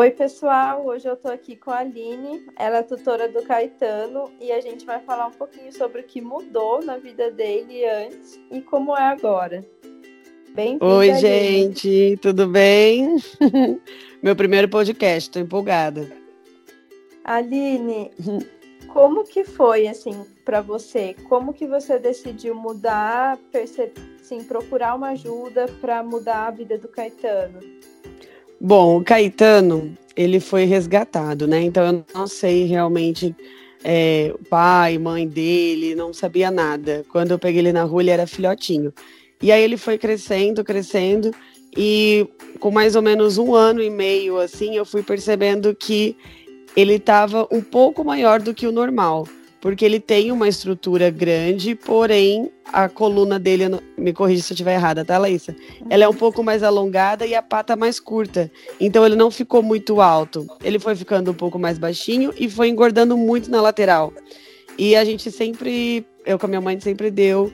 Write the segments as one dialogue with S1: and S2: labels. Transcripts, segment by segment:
S1: Oi, pessoal. Hoje eu tô aqui com a Aline. Ela é tutora do Caetano e a gente vai falar um pouquinho sobre o que mudou na vida dele antes e como é agora.
S2: Bem-vinda. Oi, Aline. gente. Tudo bem? Meu primeiro podcast. Tô empolgada.
S1: Aline, como que foi assim para você? Como que você decidiu mudar, assim, procurar uma ajuda para mudar a vida do Caetano?
S2: Bom, o Caetano, ele foi resgatado, né? Então eu não sei realmente é, o pai, mãe dele, não sabia nada. Quando eu peguei ele na rua, ele era filhotinho. E aí ele foi crescendo, crescendo, e com mais ou menos um ano e meio, assim, eu fui percebendo que ele estava um pouco maior do que o normal porque ele tem uma estrutura grande, porém a coluna dele, me corrija se eu estiver errada, tá, Laísa? Ela é um pouco mais alongada e a pata mais curta. Então ele não ficou muito alto. Ele foi ficando um pouco mais baixinho e foi engordando muito na lateral. E a gente sempre, eu com a minha mãe sempre deu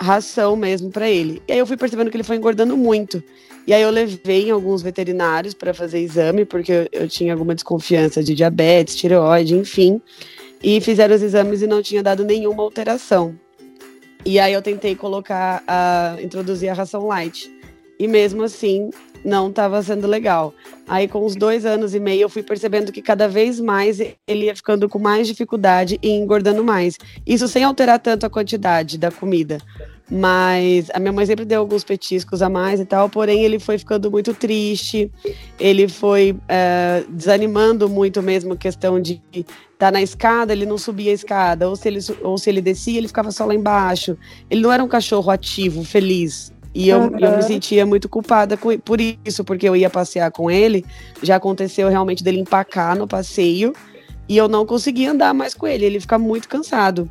S2: ração mesmo para ele. E aí eu fui percebendo que ele foi engordando muito. E aí eu levei em alguns veterinários para fazer exame, porque eu, eu tinha alguma desconfiança de diabetes, tireoide, enfim e fizeram os exames e não tinha dado nenhuma alteração. E aí eu tentei colocar, a, introduzir a ração light. E mesmo assim, não estava sendo legal. Aí, com uns dois anos e meio, eu fui percebendo que cada vez mais ele ia ficando com mais dificuldade e engordando mais. Isso sem alterar tanto a quantidade da comida. Mas a minha mãe sempre deu alguns petiscos a mais e tal, porém ele foi ficando muito triste, ele foi é, desanimando muito mesmo questão de estar tá na escada, ele não subia a escada, ou se, ele, ou se ele descia, ele ficava só lá embaixo. Ele não era um cachorro ativo, feliz. E eu, uhum. eu me sentia muito culpada por isso, porque eu ia passear com ele, já aconteceu realmente dele empacar no passeio, e eu não conseguia andar mais com ele, ele fica muito cansado.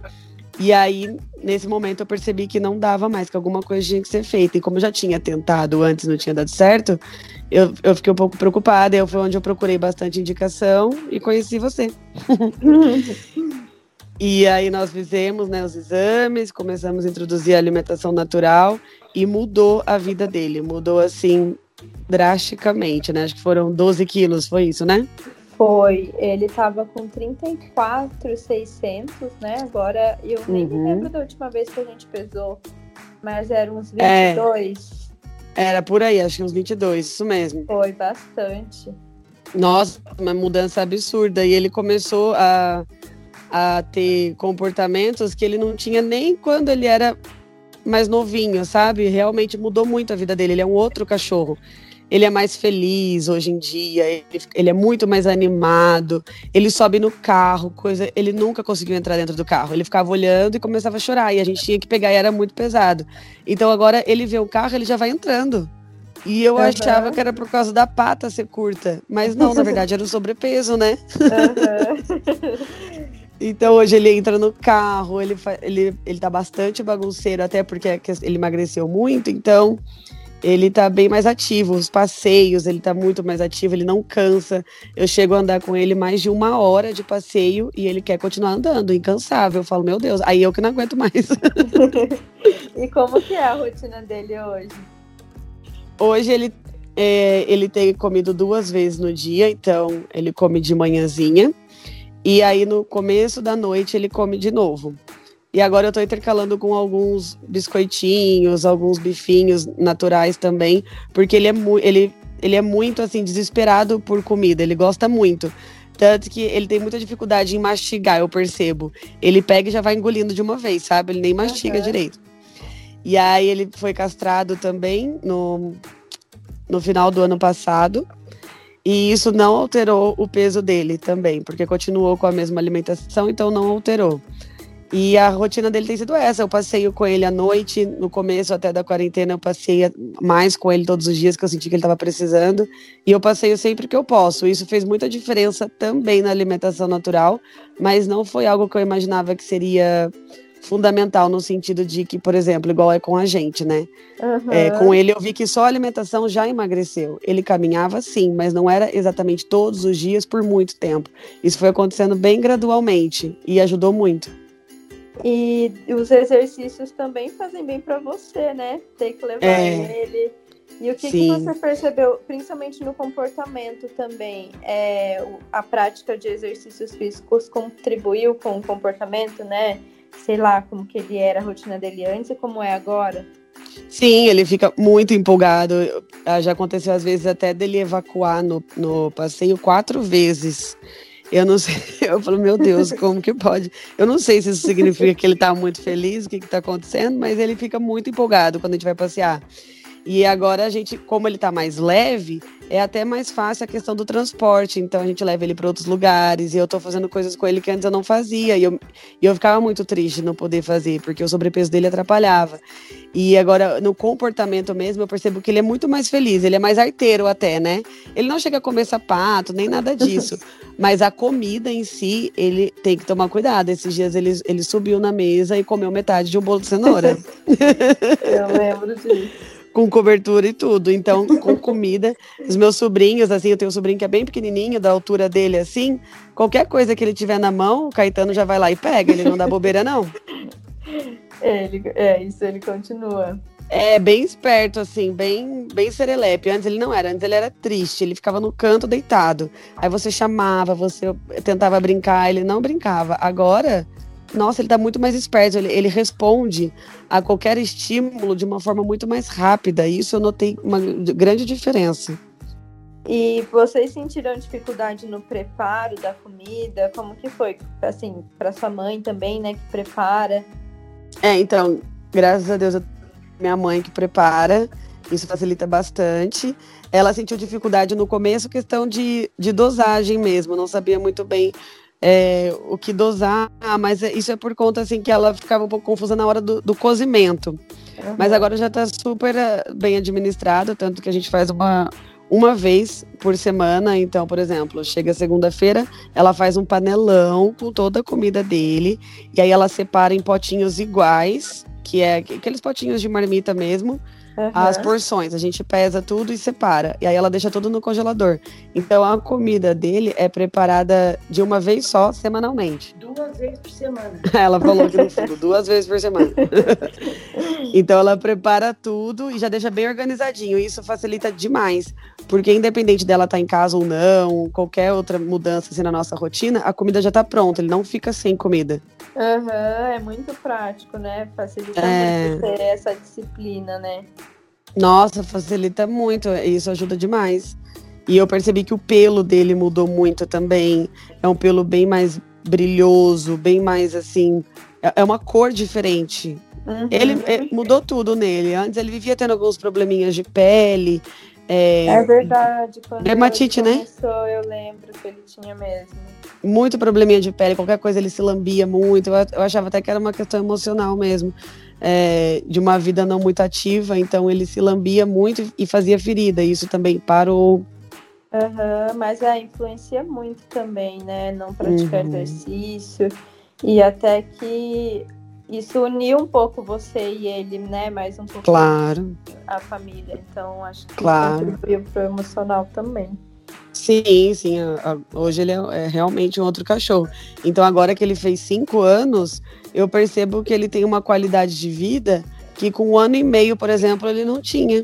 S2: E aí, nesse momento, eu percebi que não dava mais, que alguma coisa tinha que ser feita. E como eu já tinha tentado antes, não tinha dado certo, eu, eu fiquei um pouco preocupada. Eu foi onde eu procurei bastante indicação e conheci você. e aí nós fizemos né, os exames, começamos a introduzir a alimentação natural e mudou a vida dele. Mudou assim drasticamente, né? Acho que foram 12 quilos, foi isso, né?
S1: Foi, ele estava com 34,600, né? Agora eu nem uhum. me lembro da última vez que a gente pesou, mas era uns 22.
S2: É, era por aí, acho que uns 22, isso mesmo.
S1: Foi bastante.
S2: Nossa, uma mudança absurda. E ele começou a, a ter comportamentos que ele não tinha nem quando ele era mais novinho, sabe? Realmente mudou muito a vida dele. Ele é um outro cachorro ele é mais feliz hoje em dia, ele, ele, é muito mais animado, ele sobe no carro, coisa. Ele nunca conseguiu entrar dentro do carro. Ele ficava olhando e começava a chorar. E a gente tinha que pegar e era muito pesado. Então agora ele vê o carro, ele já vai entrando. E eu uhum. achava que era por causa da pata ser curta. Mas não, na verdade, era o sobrepeso, né? Uhum. então hoje ele entra no carro, ele, ele, ele tá bastante bagunceiro, até porque ele emagreceu muito, então ele tá bem mais ativo, os passeios, ele tá muito mais ativo, ele não cansa. Eu chego a andar com ele mais de uma hora de passeio e ele quer continuar andando, incansável. Eu falo, meu Deus, aí eu que não aguento mais.
S1: e como que é a rotina dele hoje?
S2: Hoje ele, é, ele tem comido duas vezes no dia, então ele come de manhãzinha. E aí no começo da noite ele come de novo. E agora eu tô intercalando com alguns biscoitinhos, alguns bifinhos naturais também, porque ele é, ele, ele é muito assim desesperado por comida, ele gosta muito. Tanto que ele tem muita dificuldade em mastigar, eu percebo. Ele pega e já vai engolindo de uma vez, sabe? Ele nem mastiga uhum. direito. E aí ele foi castrado também no, no final do ano passado. E isso não alterou o peso dele também, porque continuou com a mesma alimentação, então não alterou. E a rotina dele tem sido essa. Eu passeio com ele à noite, no começo até da quarentena, eu passei mais com ele todos os dias que eu senti que ele estava precisando. E eu passeio sempre que eu posso. Isso fez muita diferença também na alimentação natural, mas não foi algo que eu imaginava que seria fundamental no sentido de que, por exemplo, igual é com a gente, né? Uhum. É, com ele eu vi que só a alimentação já emagreceu. Ele caminhava sim, mas não era exatamente todos os dias por muito tempo. Isso foi acontecendo bem gradualmente e ajudou muito.
S1: E os exercícios também fazem bem para você, né? Ter que levar é. ele E o que, que, você percebeu, principalmente no comportamento também? É, a prática de exercícios físicos contribuiu com o comportamento, né? Sei lá, como que ele era, a rotina dele antes e como é agora?
S2: Sim, ele fica muito empolgado. Ah, já aconteceu às vezes até dele evacuar no, no passeio quatro vezes. Eu não sei, eu falo, meu Deus, como que pode? Eu não sei se isso significa que ele está muito feliz, o que está acontecendo, mas ele fica muito empolgado quando a gente vai passear. E agora a gente, como ele está mais leve, é até mais fácil a questão do transporte. Então a gente leva ele para outros lugares e eu estou fazendo coisas com ele que antes eu não fazia. E eu, e eu ficava muito triste não poder fazer, porque o sobrepeso dele atrapalhava. E agora, no comportamento mesmo, eu percebo que ele é muito mais feliz, ele é mais arteiro até, né? Ele não chega a comer sapato, nem nada disso. mas a comida em si, ele tem que tomar cuidado. Esses dias ele, ele subiu na mesa e comeu metade de um bolo de cenoura.
S1: eu lembro disso
S2: com cobertura e tudo. Então, com comida. Os meus sobrinhos, assim, eu tenho um sobrinho que é bem pequenininho, da altura dele, assim. Qualquer coisa que ele tiver na mão, o Caetano já vai lá e pega. Ele não dá bobeira, não.
S1: Ele, é, isso ele continua.
S2: É, bem esperto, assim, bem, bem serelepe. Antes ele não era, antes ele era triste, ele ficava no canto deitado. Aí você chamava, você tentava brincar, ele não brincava. Agora, nossa, ele está muito mais esperto, ele, ele, responde a qualquer estímulo de uma forma muito mais rápida. Isso eu notei uma grande diferença.
S1: E vocês sentiram dificuldade no preparo da comida? Como que foi? Assim, para sua mãe também, né, que prepara?
S2: É, então, graças a Deus, minha mãe que prepara, isso facilita bastante. Ela sentiu dificuldade no começo, questão de, de dosagem mesmo, não sabia muito bem é, o que dosar, mas é, isso é por conta assim que ela ficava um pouco confusa na hora do, do cozimento. Uhum. Mas agora já está super eh, bem administrado, tanto que a gente faz uma, uma vez por semana. Então, por exemplo, chega segunda-feira, ela faz um panelão com toda a comida dele, e aí ela separa em potinhos iguais, que é aqueles potinhos de marmita mesmo, Uhum. as porções. A gente pesa tudo e separa. E aí ela deixa tudo no congelador. Então a comida dele é preparada de uma vez só, semanalmente.
S3: Duas vezes por semana.
S2: ela falou aqui no fundo, duas vezes por semana. então ela prepara tudo e já deixa bem organizadinho. Isso facilita demais. Porque independente dela estar tá em casa ou não, qualquer outra mudança assim, na nossa rotina, a comida já está pronta. Ele não fica sem comida.
S1: Uhum, é muito prático, né? Facilita é... muito ter essa disciplina, né?
S2: Nossa, facilita muito. Isso ajuda demais. E eu percebi que o pelo dele mudou muito também. É um pelo bem mais brilhoso, bem mais assim. É, é uma cor diferente. Uhum. Ele é, mudou tudo nele. Antes ele vivia tendo alguns probleminhas de pele.
S1: É, é verdade. Quando
S2: dermatite, né?
S1: começou? Eu lembro que ele tinha mesmo
S2: muito probleminha de pele, qualquer coisa ele se lambia muito. Eu, eu achava até que era uma questão emocional mesmo, é, de uma vida não muito ativa, então ele se lambia muito e fazia ferida. Isso também parou.
S1: Uhum, mas a influencia muito também, né? Não praticar uhum. exercício. E até que isso uniu um pouco você e ele, né? Mais um pouco
S2: claro.
S1: a família. Então acho que
S2: claro.
S1: contribuiu pro emocional também.
S2: Sim, sim. A, a, hoje ele é, é, realmente um outro cachorro. Então, agora que ele fez cinco anos, eu percebo que ele tem uma qualidade de vida que com um ano e meio, por exemplo, ele não tinha.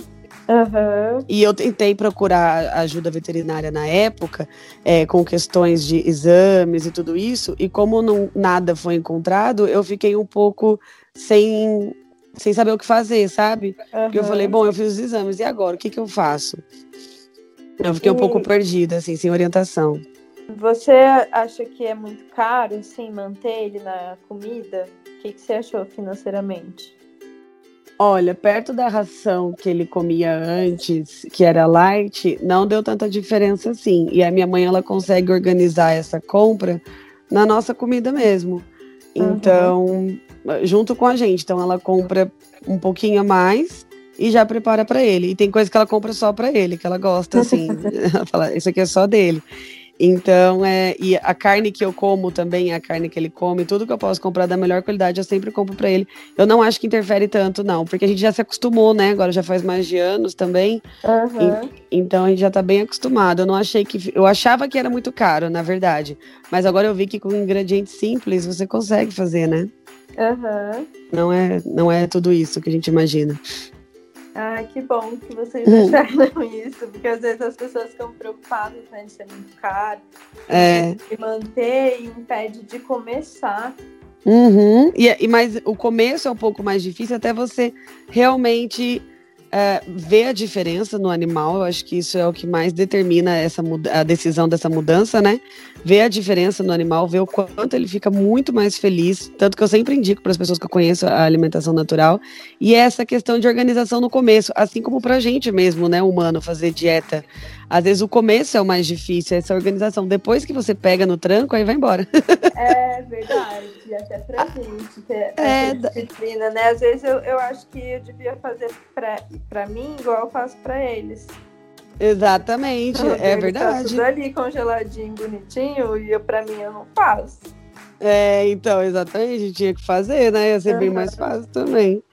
S1: Uhum.
S2: E eu tentei procurar ajuda veterinária na época, é, com questões de exames e tudo isso, e como não, nada foi encontrado, eu fiquei um pouco sem, sem saber o que fazer, sabe? Uhum. Porque eu falei, bom, eu fiz os exames, e agora? O que, que eu faço? Eu fiquei um pouco perdida, assim, sem orientação.
S1: Você acha que é muito caro, assim, manter ele na comida? O que, que você achou financeiramente?
S2: Olha, perto da ração que ele comia antes, que era light, não deu tanta diferença assim. E a minha mãe, ela consegue organizar essa compra na nossa comida mesmo. Então, uhum. junto com a gente. Então, ela compra um pouquinho a mais e já prepara para ele. E tem coisa que ela compra só para ele, que ela gosta, assim. ela fala, isso aqui é só dele. Então, é, e a carne que eu como também a carne que ele come, tudo que eu posso comprar da melhor qualidade, eu sempre compro para ele. Eu não acho que interfere tanto, não, porque a gente já se acostumou, né? Agora já faz mais de anos também.
S1: Uhum.
S2: E, então a gente já tá bem acostumado. Eu não achei que. Eu achava que era muito caro, na verdade. Mas agora eu vi que com ingredientes simples você consegue fazer, né?
S1: Uhum.
S2: Não é, não é tudo isso que a gente imagina.
S1: Ah, que bom que vocês hum. acharam isso, porque às vezes as pessoas ficam preocupadas né, de ser muito caro,
S2: é.
S1: de manter e impede de começar.
S2: Uhum. E, e mas o começo é um pouco mais difícil até você realmente é, ver a diferença no animal, eu acho que isso é o que mais determina essa a decisão dessa mudança, né? Ver a diferença no animal, ver o quanto ele fica muito mais feliz, tanto que eu sempre indico para as pessoas que eu conheço a alimentação natural, e essa questão de organização no começo, assim como para a gente mesmo, né, humano, fazer dieta. Às vezes o começo é o mais difícil, essa organização. Depois que você pega no tranco, aí vai embora.
S1: É verdade, até pra gente ter é, disciplina, né? Às vezes eu, eu acho que eu devia fazer pra, pra mim igual eu faço pra eles.
S2: Exatamente, é verdade. Tá
S1: tudo ali congeladinho, bonitinho, e eu, pra mim eu não faço.
S2: É, então, exatamente, tinha que fazer, né? Ia ser uhum. bem mais fácil também.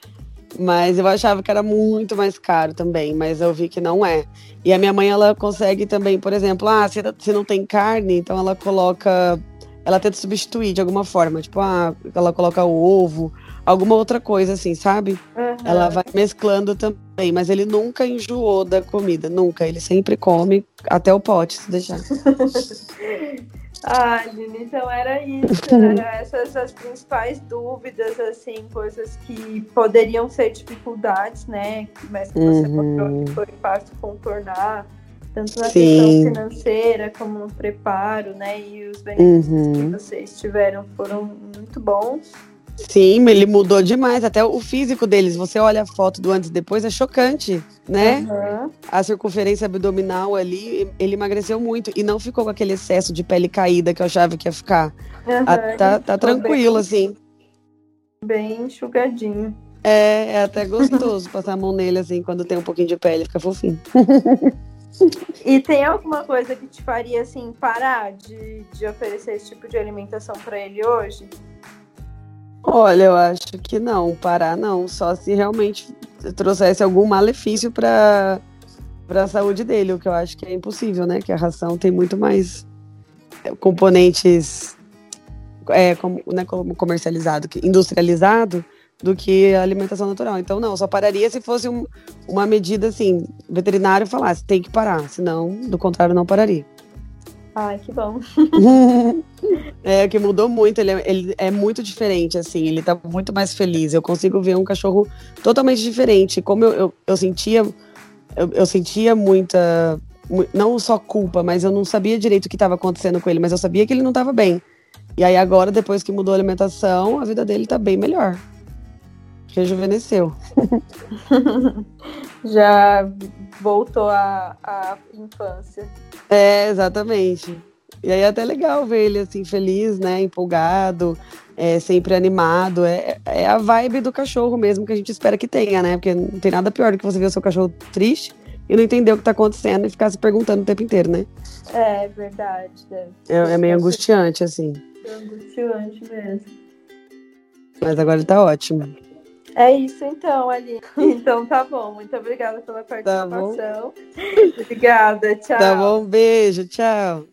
S2: Mas eu achava que era muito mais caro também, mas eu vi que não é. E a minha mãe, ela consegue também, por exemplo, ah, se, se não tem carne, então ela coloca. Ela tenta substituir de alguma forma. Tipo, ah, ela coloca o ovo, alguma outra coisa assim, sabe? Uhum. Ela vai mesclando também, mas ele nunca enjoou da comida, nunca. Ele sempre come até o pote, se deixar.
S1: Ah, então era isso, eram essas as principais dúvidas, assim, coisas que poderiam ser dificuldades, né? Mas que você uhum. que foi fácil contornar, tanto na Sim. questão financeira como no preparo, né? E os benefícios uhum. que vocês tiveram foram muito bons.
S2: Sim, ele mudou demais. Até o físico deles. Você olha a foto do antes e depois, é chocante, né? Uhum. A circunferência abdominal ali, ele emagreceu muito e não ficou com aquele excesso de pele caída que eu achava que ia ficar. Uhum, a, tá, tá tranquilo, bem, assim.
S1: Bem enxugadinho.
S2: É, é até gostoso passar a mão nele, assim, quando tem um pouquinho de pele, fica fofinho.
S1: E tem alguma coisa que te faria, assim, parar de, de oferecer esse tipo de alimentação para ele hoje?
S2: Olha, eu acho que não, parar não, só se realmente trouxesse algum malefício para para a saúde dele, o que eu acho que é impossível, né? Que a ração tem muito mais é, componentes é, como, né, como comercializado, industrializado, do que a alimentação natural. Então, não, só pararia se fosse um, uma medida assim, veterinário falasse, tem que parar, senão, do contrário, não pararia.
S1: Ai, que bom.
S2: é, que mudou muito, ele é, ele é muito diferente, assim, ele tá muito mais feliz. Eu consigo ver um cachorro totalmente diferente. Como eu, eu, eu sentia, eu, eu, sentia muita, não só culpa, mas eu não sabia direito o que estava acontecendo com ele, mas eu sabia que ele não estava bem. E aí agora, depois que mudou a alimentação, a vida dele tá bem melhor. Rejuvenesceu.
S1: Já voltou à, à infância.
S2: É, exatamente. E aí é até legal ver ele assim, feliz, né? Empolgado, é, sempre animado. É, é a vibe do cachorro mesmo que a gente espera que tenha, né? Porque não tem nada pior do que você ver o seu cachorro triste e não entender o que tá acontecendo e ficar se perguntando o tempo inteiro, né?
S1: É, verdade. É,
S2: é meio angustiante, assim.
S1: É angustiante mesmo.
S2: Mas agora ele tá ótimo.
S1: É isso então, Aline. Então tá bom. Muito obrigada pela participação. Tá obrigada, tchau.
S2: Tá bom, beijo, tchau.